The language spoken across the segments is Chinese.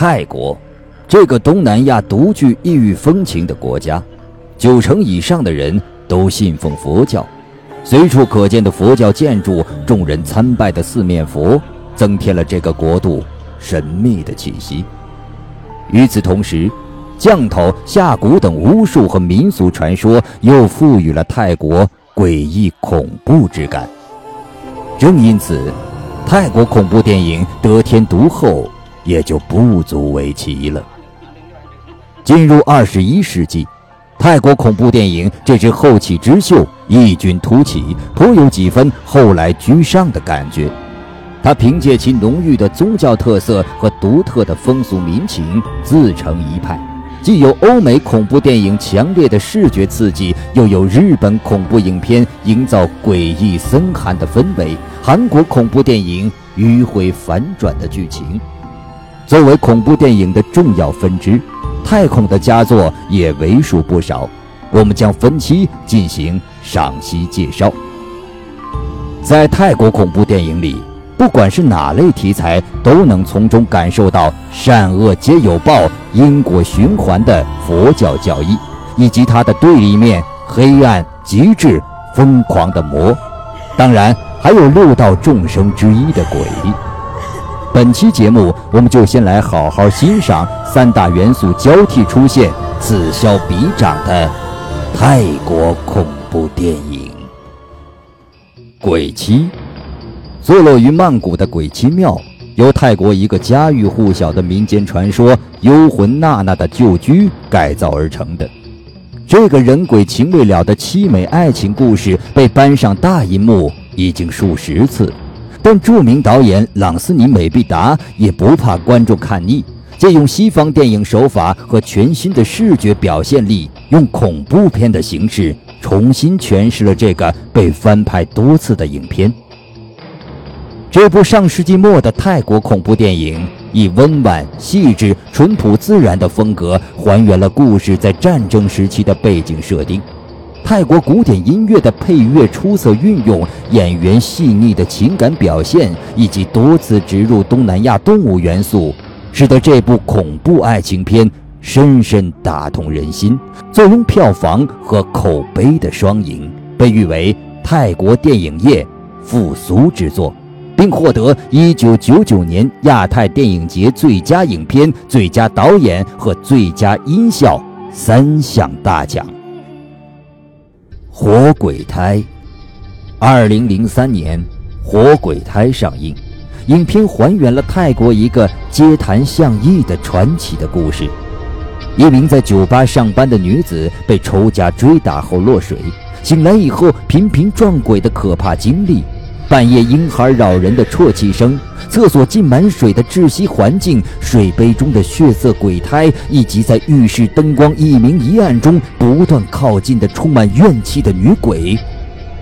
泰国，这个东南亚独具异域风情的国家，九成以上的人都信奉佛教，随处可见的佛教建筑、众人参拜的四面佛，增添了这个国度神秘的气息。与此同时，降头、下蛊等巫术和民俗传说又赋予了泰国诡异恐怖之感。正因此，泰国恐怖电影得天独厚，也就不足为奇了。进入二十一世纪，泰国恐怖电影这只后起之秀异军突起，颇有几分后来居上的感觉。它凭借其浓郁的宗教特色和独特的风俗民情自成一派，既有欧美恐怖电影强烈的视觉刺激，又有日本恐怖影片营造诡异森寒的氛围，韩国恐怖电影迂回反转的剧情。作为恐怖电影的重要分支，泰恐的佳作也为数不少。我们将分期进行赏析介绍。在泰国恐怖电影里。不管是哪类题材，都能从中感受到善恶皆有报、因果循环的佛教教义，以及它的对立面——黑暗、极致、疯狂的魔。当然，还有六道众生之一的鬼。本期节目，我们就先来好好欣赏三大元素交替出现、此消彼长的泰国恐怖电影《鬼妻》。坐落于曼谷的鬼妻庙，由泰国一个家喻户晓的民间传说“幽魂娜娜”的旧居改造而成的。这个人鬼情未了的凄美爱情故事被搬上大银幕已经数十次，但著名导演朗斯尼·美必达也不怕观众看腻，借用西方电影手法和全新的视觉表现力，用恐怖片的形式重新诠释了这个被翻拍多次的影片。这部上世纪末的泰国恐怖电影，以温婉、细致、淳朴、自然的风格，还原了故事在战争时期的背景设定。泰国古典音乐的配乐出色运用，演员细腻的情感表现，以及多次植入东南亚动物元素，使得这部恐怖爱情片深深打动人心，坐拥票房和口碑的双赢，被誉为泰国电影业复苏之作。并获得1999年亚太电影节最佳影片、最佳导演和最佳音效三项大奖。《活鬼胎》2003年，《活鬼胎》上映，影片还原了泰国一个街谈巷议的传奇的故事。一名在酒吧上班的女子被仇家追打后落水，醒来以后频频撞鬼的可怕经历。半夜婴孩扰人的啜泣声，厕所浸满水的窒息环境，水杯中的血色鬼胎，以及在浴室灯光一明一暗中不断靠近的充满怨气的女鬼，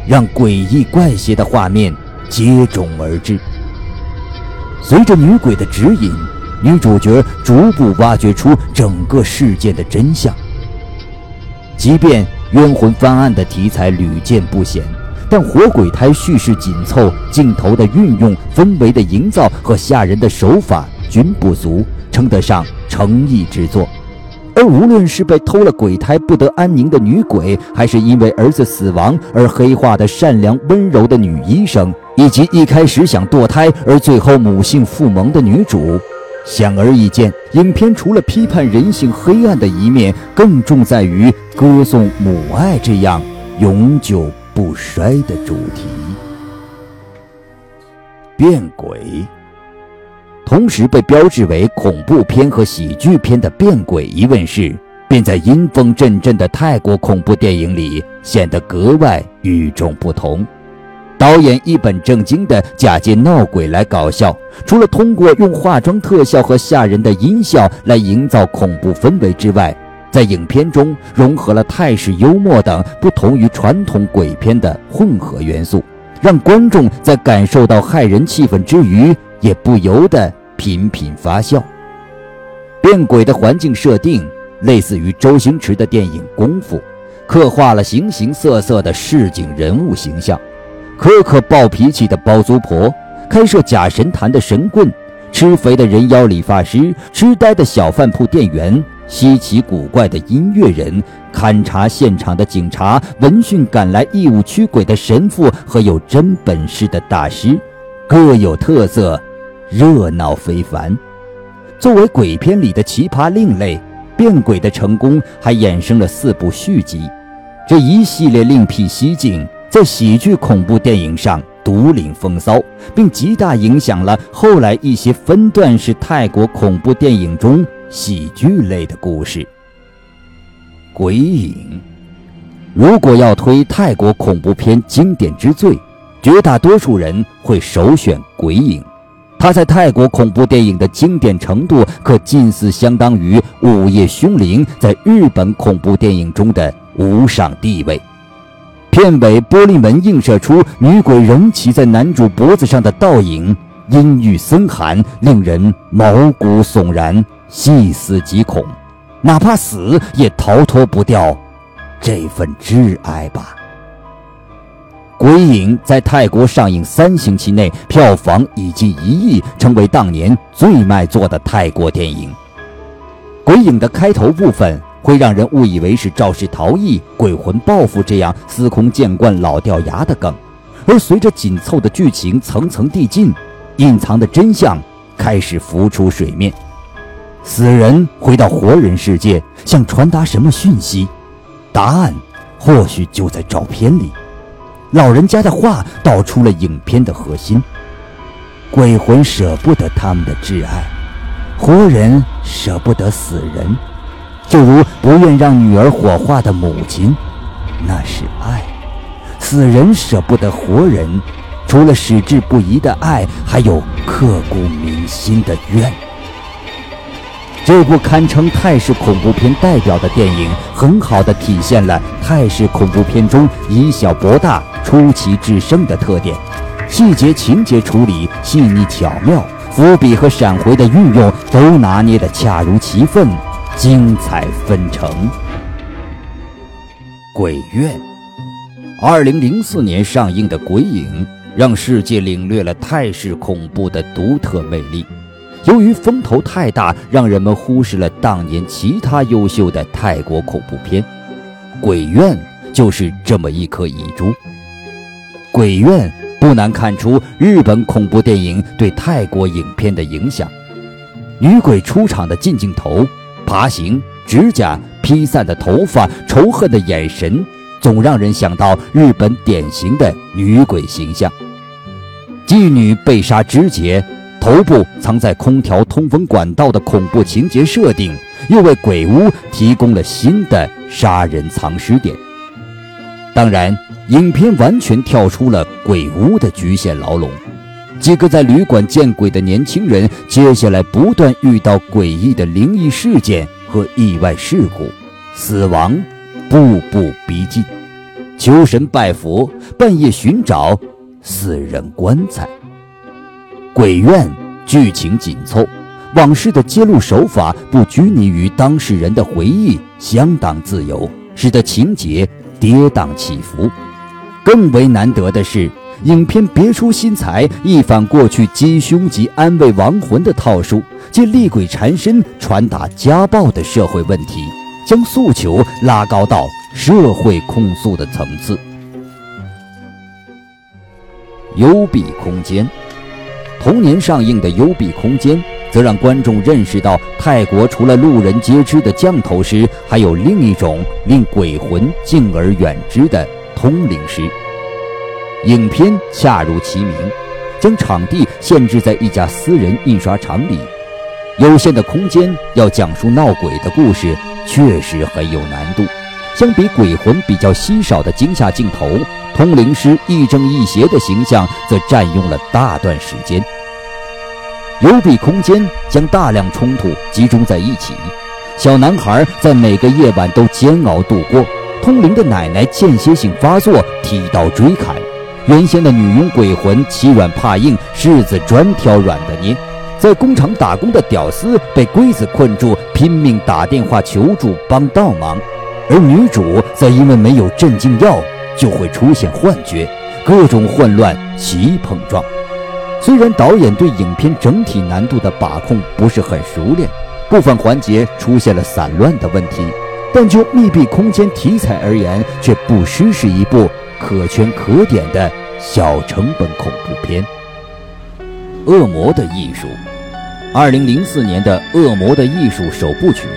让诡异怪邪的画面接踵而至。随着女鬼的指引，女主角逐步挖掘出整个事件的真相。即便冤魂翻案的题材屡见不鲜。但活鬼胎叙事紧凑，镜头的运用、氛围的营造和吓人的手法均不俗，称得上诚意之作。而无论是被偷了鬼胎不得安宁的女鬼，还是因为儿子死亡而黑化的善良温柔的女医生，以及一开始想堕胎而最后母性复萌的女主，显而易见，影片除了批判人性黑暗的一面，更重在于歌颂母爱这样永久。不衰的主题，变鬼，同时被标志为恐怖片和喜剧片的变鬼一问世，便在阴风阵阵的泰国恐怖电影里显得格外与众不同。导演一本正经地假借闹鬼来搞笑，除了通过用化妆特效和吓人的音效来营造恐怖氛围之外，在影片中融合了泰式幽默等不同于传统鬼片的混合元素，让观众在感受到骇人气氛之余，也不由得频频发笑。变鬼的环境设定类似于周星驰的电影《功夫》，刻画了形形色色的市井人物形象：苛刻暴脾气的包租婆，开设假神坛的神棍。吃肥的人妖理发师、痴呆的小饭铺店员、稀奇古怪的音乐人、勘察现场的警察、闻讯赶来义务驱鬼的神父和有真本事的大师，各有特色，热闹非凡。作为鬼片里的奇葩另类，变鬼的成功还衍生了四部续集。这一系列另辟蹊径，在喜剧恐怖电影上独领风骚，并极大影响了后来一些分段式泰国恐怖电影中喜剧类的故事。鬼影，如果要推泰国恐怖片经典之最，绝大多数人会首选鬼影。它在泰国恐怖电影的经典程度，可近似相当于《午夜凶铃》在日本恐怖电影中的无上地位。片尾玻璃门映射出女鬼仍骑在男主脖子上的倒影，阴郁森寒，令人毛骨悚然，细思极恐，哪怕死也逃脱不掉这份挚爱吧。《鬼影》在泰国上映三星期内，票房已近一亿，成为当年最卖座的泰国电影。《鬼影》的开头部分会让人误以为是肇事逃逸、鬼魂报复这样司空见惯、老掉牙的梗，而随着紧凑的剧情层层递进，隐藏的真相开始浮出水面。死人回到活人世界，想传达什么讯息？答案或许就在照片里。老人家的话道出了影片的核心：鬼魂舍不得他们的挚爱，活人舍不得死人，就如不愿让女儿火化的母亲，那是爱；死人舍不得活人，除了矢志不移的爱，还有刻骨铭心的怨。这部堪称泰式恐怖片代表的电影，很好的体现了泰式恐怖片中以小博大、出奇制胜的特点，细节情节处理细腻巧妙，伏笔和闪回的运用都拿捏得恰如其分，精彩纷呈。鬼怨，二零零四年上映的《鬼影》，让世界领略了泰式恐怖的独特魅力。由于风头太大，让人们忽视了当年其他优秀的泰国恐怖片，《鬼怨》就是这么一颗遗珠。《鬼怨》不难看出日本恐怖电影对泰国影片的影响。女鬼出场的近镜头、爬行、指甲、披散的头发、仇恨的眼神，总让人想到日本典型的女鬼形象。妓女被杀肢解。头部藏在空调通风管道的恐怖情节设定，又为鬼屋提供了新的杀人藏尸点。当然，影片完全跳出了鬼屋的局限牢笼。几个在旅馆见鬼的年轻人，接下来不断遇到诡异的灵异事件和意外事故，死亡步步逼近。求神拜佛，半夜寻找死人棺材。鬼怨剧情紧凑，往事的揭露手法不拘泥于当事人的回忆，相当自由，使得情节跌宕起伏。更为难得的是，影片别出心裁，一反过去鸡凶及安慰亡魂的套数，借厉鬼缠身传达家暴的社会问题，将诉求拉高到社会控诉的层次。幽闭空间。同年上映的《幽闭空间》则让观众认识到，泰国除了路人皆知的降头师，还有另一种令鬼魂敬而远之的通灵师。影片恰如其名，将场地限制在一家私人印刷厂里，有限的空间要讲述闹鬼的故事，确实很有难度。相比鬼魂比较稀少的惊吓镜头，通灵师亦正亦邪的形象则占用了大段时间。幽闭空间将大量冲突集中在一起，小男孩在每个夜晚都煎熬度过。通灵的奶奶间歇性发作，提刀追砍。原先的女佣鬼魂欺软怕硬，柿子专挑软的捏。在工厂打工的屌丝被龟子困住，拼命打电话求助帮倒忙。而女主则因为没有镇静药，就会出现幻觉，各种混乱齐碰撞。虽然导演对影片整体难度的把控不是很熟练，部分环节出现了散乱的问题，但就密闭空间题材而言，却不失是一部可圈可点的小成本恐怖片。《恶魔的艺术》，二零零四年的《恶魔的艺术》首部曲，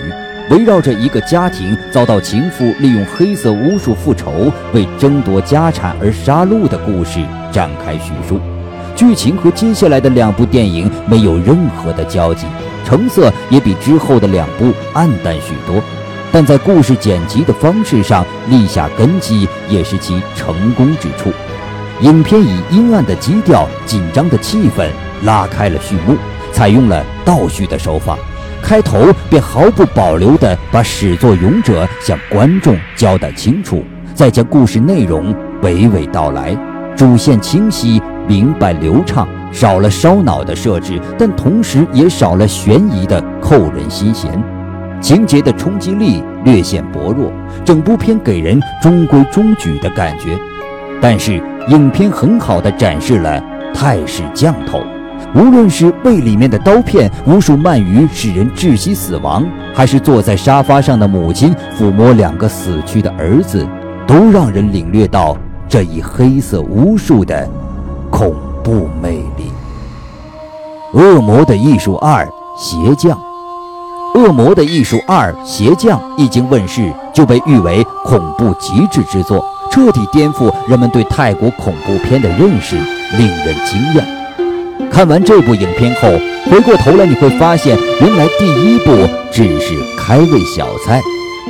围绕着一个家庭遭到情妇利用黑色巫术复仇、为争夺家产而杀戮的故事展开叙述。剧情和接下来的两部电影没有任何的交集，成色也比之后的两部暗淡许多，但在故事剪辑的方式上立下根基，也是其成功之处。影片以阴暗的基调、紧张的气氛。拉开了序幕，采用了倒叙的手法，开头便毫不保留地把始作俑者向观众交代清楚，再将故事内容娓娓道来，主线清晰明白流畅，少了烧脑的设置，但同时也少了悬疑的扣人心弦，情节的冲击力略显薄弱，整部片给人中规中矩的感觉，但是影片很好的展示了泰式降头。无论是胃里面的刀片、无数鳗鱼使人窒息死亡，还是坐在沙发上的母亲抚摸两个死去的儿子，都让人领略到这一黑色巫术的恐怖魅力。《恶魔的艺术二：邪将》，《恶魔的艺术二：邪将》一经问世，就被誉为恐怖极致之作，彻底颠覆人们对泰国恐怖片的认识，令人惊讶。看完这部影片后，回过头来你会发现，原来第一部只是开胃小菜，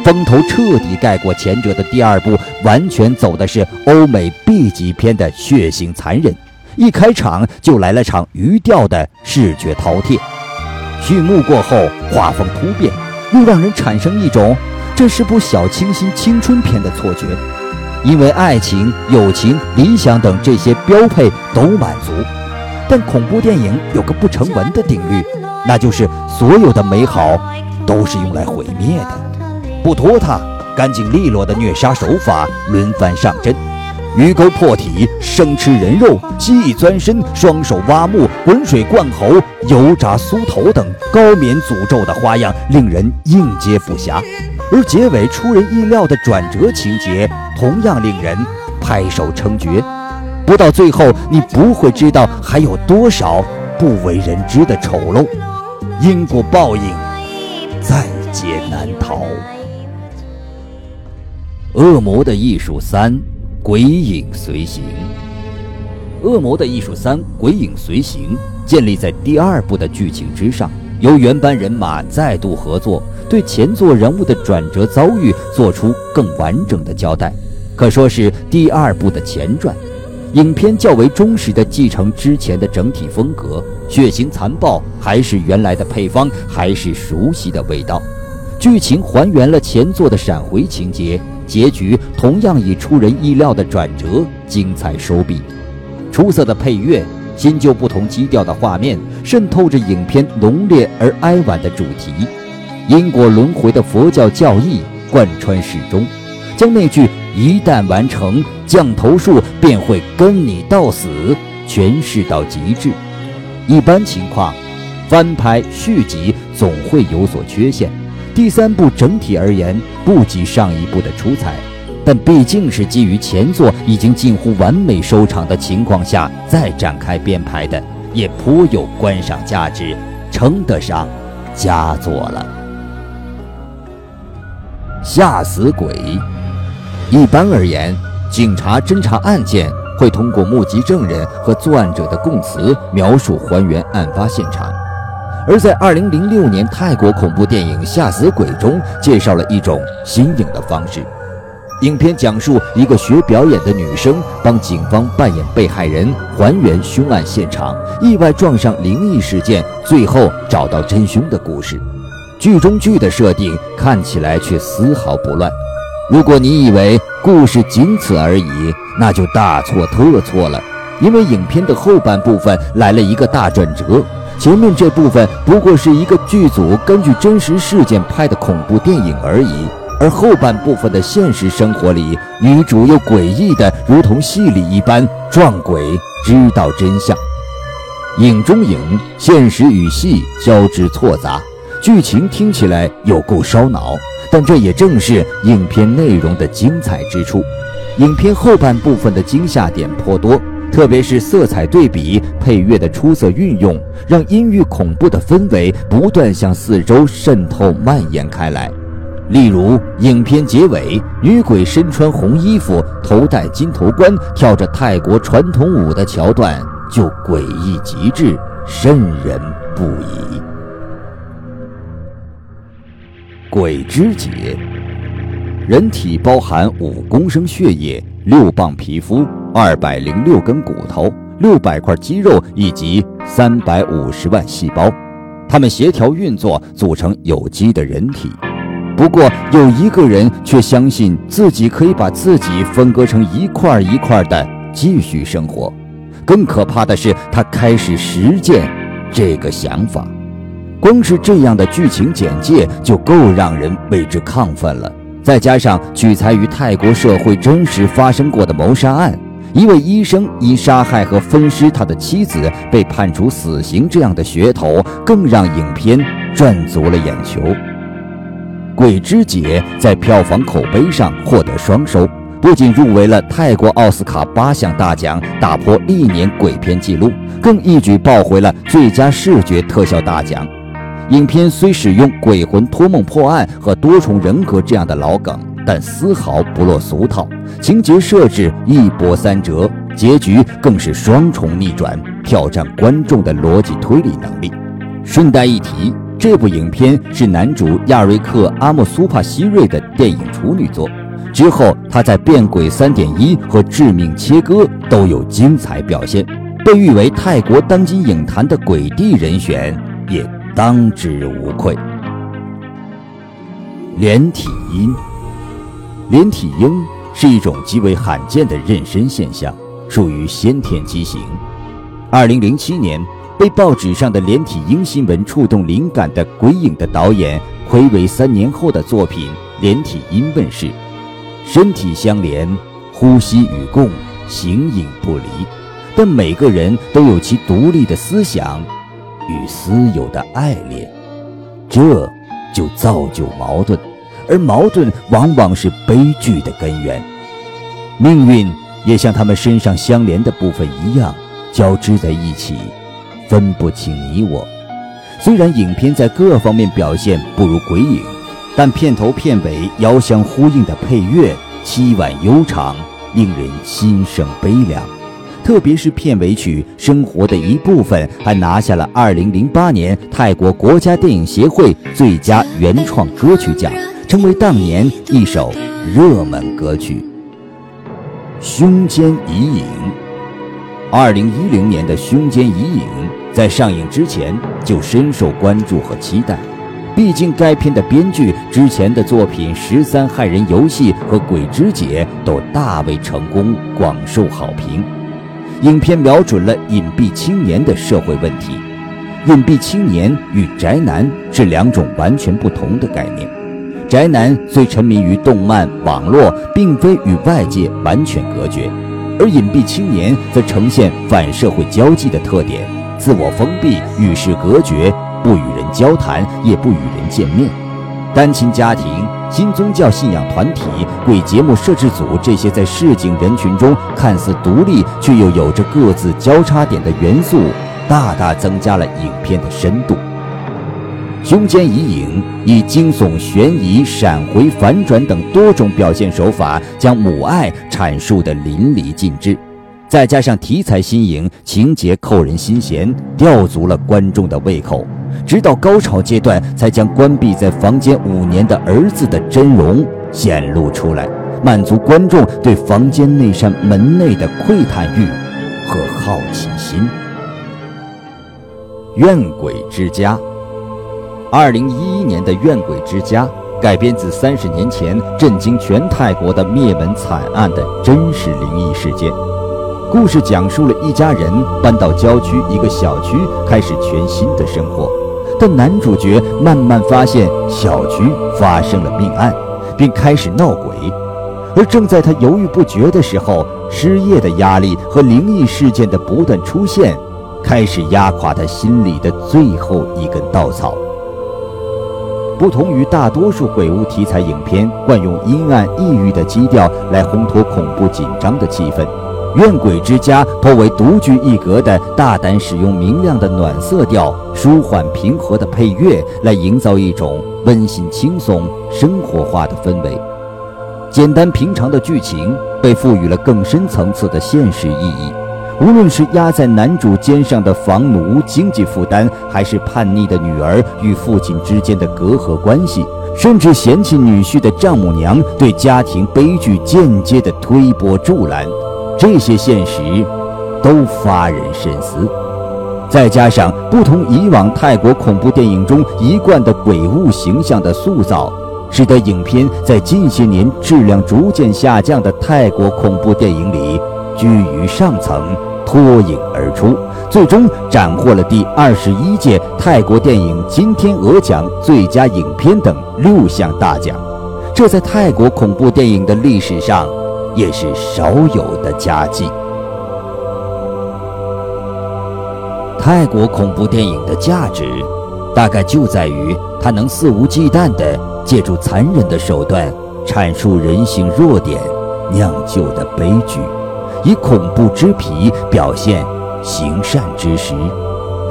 风头彻底盖过前者的第二部，完全走的是欧美 B 级片的血腥残忍，一开场就来了场鱼钓的视觉饕餮，序幕过后画风突变，又让人产生一种这是部小清新青春片的错觉，因为爱情、友情、理想等这些标配都满足。但恐怖电影有个不成文的定律，那就是所有的美好都是用来毁灭的。不拖沓、干净利落的虐杀手法轮番上阵，鱼钩破体、生吃人肉、蜥蜴钻身、双手挖木、滚水灌喉、油炸酥头等高棉诅咒的花样，令人应接不暇。而结尾出人意料的转折情节，同样令人拍手称绝。不到最后，你不会知道还有多少不为人知的丑陋，因果报应，在劫难逃。《恶魔的艺术三：鬼影随形》。《恶魔的艺术三：鬼影随形》建立在第二部的剧情之上，由原班人马再度合作，对前作人物的转折遭遇做出更完整的交代，可说是第二部的前传。影片较为忠实地继承之前的整体风格，血腥残暴还是原来的配方，还是熟悉的味道。剧情还原了前作的闪回情节，结局同样以出人意料的转折精彩收笔。出色的配乐，新旧不同基调的画面，渗透着影片浓烈而哀婉的主题。因果轮回的佛教教义贯穿始终，将那句。一旦完成降头术，便会跟你到死，诠释到极致。一般情况，翻拍续集总会有所缺陷。第三部整体而言不及上一部的出彩，但毕竟是基于前作已经近乎完美收场的情况下再展开编排的，也颇有观赏价值，称得上佳作了。吓死鬼！一般而言，警察侦查案件会通过目击证人和作案者的供词描述还原案发现场，而在2006年泰国恐怖电影《吓死鬼》中介绍了一种新颖的方式。影片讲述一个学表演的女生帮警方扮演被害人，还原凶案现场，意外撞上灵异事件，最后找到真凶的故事。剧中剧的设定看起来却丝毫不乱。如果你以为故事仅此而已，那就大错特错了。因为影片的后半部分来了一个大转折，前面这部分不过是一个剧组根据真实事件拍的恐怖电影而已，而后半部分的现实生活里，女主又诡异的如同戏里一般撞鬼，知道真相。影中影，现实与戏交织错杂，剧情听起来有够烧脑，但这也正是影片内容的精彩之处。影片后半部分的惊吓点颇多，特别是色彩对比、配乐的出色运用，让阴郁恐怖的氛围不断向四周渗透蔓延开来。例如，影片结尾，女鬼身穿红衣服，头戴金头冠，跳着泰国传统舞的桥段，就诡异极致，瘆人不已。鬼之解，人体包含五公升血液、六磅皮肤、二百零六根骨头、六百块肌肉以及三百五十万细胞，它们协调运作，组成有机的人体。不过，有一个人却相信自己可以把自己分割成一块一块的继续生活。更可怕的是，他开始实践这个想法。光是这样的剧情简介就够让人为之亢奋了。再加上取材于泰国社会真实发生过的谋杀案，一位医生因杀害和分尸他的妻子被判处死刑，这样的噱头更让影片赚足了眼球。《鬼之姐》在票房口碑上获得双收，不仅入围了泰国奥斯卡八项大奖，打破历年鬼片纪录，更一举抱回了最佳视觉特效大奖。影片虽使用鬼魂托梦破案和多重人格这样的老梗，但丝毫不落俗套，情节设置一波三折，结局更是双重逆转，挑战观众的逻辑推理能力。顺带一提。这部影片是男主亚瑞克·阿莫苏帕希瑞的电影处女作，之后他在《变鬼三点一》和《致命切割》都有精彩表现，被誉为泰国当今影坛的鬼帝人选，也当之无愧。连体婴，连体婴是一种极为罕见的妊娠现象，属于先天畸形。二零零七年。被报纸上的连体婴新闻触动灵感的《鬼影》的导演，暌违三年后的作品《连体婴》问世，身体相连，呼吸与共，形影不离，但每个人都有其独立的思想与私有的爱恋，这就造就矛盾，而矛盾往往是悲剧的根源。命运也像他们身上相连的部分一样，交织在一起。分不清你我。虽然影片在各方面表现不如《鬼影》，但片头片尾遥相呼应的配乐凄婉悠长，令人心生悲凉。特别是片尾曲《生活的一部分》，还拿下了2008年泰国国家电影协会最佳原创歌曲奖，成为当年一首热门歌曲。《胸间疑影》，二零一零年的《胸间疑影》。在上映之前就深受关注和期待，毕竟该片的编剧之前的作品《十三害人游戏》和《鬼之姐》都大为成功，广受好评。影片瞄准了隐蔽青年的社会问题。隐蔽青年与宅男是两种完全不同的概念。宅男虽沉迷于动漫、网络，并非与外界完全隔绝，而隐蔽青年则呈现反社会交际的特点。自我封闭，与世隔绝，不与人交谈，也不与人见面。单亲家庭、新宗教信仰团体、为节目摄制组这些在市井人群中看似独立却又有着各自交叉点的元素，大大增加了影片的深度。胸间疑影以惊悚、悬疑、闪回、反转等多种表现手法，将母爱阐述得淋漓尽致。再加上题材新颖，情节扣人心弦，吊足了观众的胃口。直到高潮阶段，才将关闭在房间五年的儿子的真容显露出来，满足观众对房间那扇门内的窥探欲和好奇心。《怨鬼之家》，二零一一年的《怨鬼之家》改编自三十年前震惊全泰国的灭门惨案的真实灵异事件。故事讲述了一家人搬到郊区一个小区，开始全新的生活。但男主角慢慢发现小区发生了命案，并开始闹鬼。而正在他犹豫不决的时候，失业的压力和灵异事件的不断出现，开始压垮他心里的最后一根稻草。不同于大多数鬼屋题材影片惯用阴暗抑郁的基调来烘托恐怖紧张的气氛，《怨鬼之家》颇为独具一格的大胆使用明亮的暖色调、舒缓平和的配乐来营造一种温馨轻松、生活化的氛围。简单平常的剧情被赋予了更深层次的现实意义。无论是压在男主肩上的房奴经济负担，还是叛逆的女儿与父亲之间的隔阂关系，甚至嫌弃女婿的丈母娘对家庭悲剧间接的推波助澜，这些现实都发人深思。再加上不同以往泰国恐怖电影中一贯的鬼物形象的塑造，使得影片在近些年质量逐渐下降的泰国恐怖电影里居于上层。脱颖而出，最终斩获了第二十一届泰国电影金天鹅奖最佳影片等六项大奖，这在泰国恐怖电影的历史上也是少有的佳绩。泰国恐怖电影的价值，大概就在于它能肆无忌惮地借助残忍的手段阐述人性弱点酿就的悲剧。以恐怖之皮表现行善之时，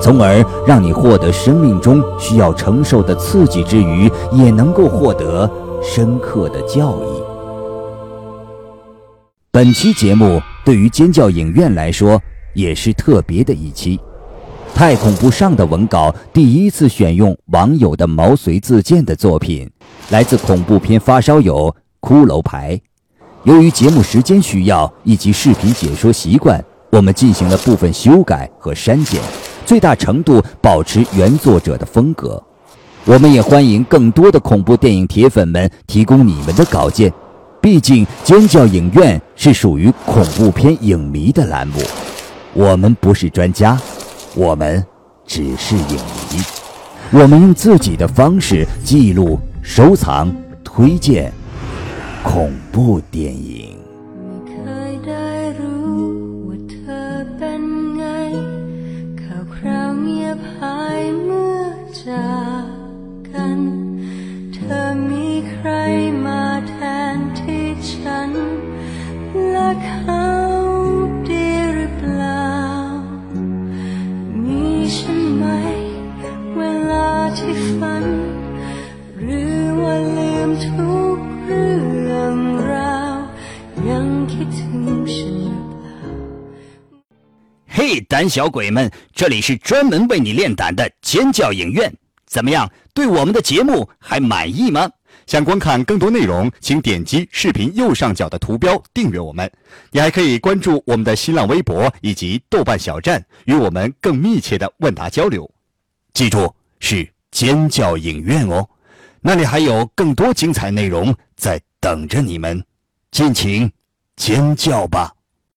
从而让你获得生命中需要承受的刺激之余，也能够获得深刻的教益。本期节目对于尖叫影院来说也是特别的一期，《太恐怖》上的文稿第一次选用网友的毛遂自荐的作品，来自恐怖片发烧友骷髅牌。由于节目时间需要以及视频解说习惯，我们进行了部分修改和删减，最大程度保持原作者的风格。我们也欢迎更多的恐怖电影铁粉们提供你们的稿件，毕竟尖叫影院是属于恐怖片影迷的栏目，我们不是专家，我们只是影迷，我们用自己的方式记录、收藏、推荐。恐怖电影。嘿，胆小鬼们，这里是专门为你练胆的尖叫影院，怎么样？对我们的节目还满意吗？想观看更多内容，请点击视频右上角的图标订阅我们。你还可以关注我们的新浪微博以及豆瓣小站，与我们更密切的问答交流。记住，是尖叫影院哦，那里还有更多精彩内容在等着你们，尽情尖叫吧！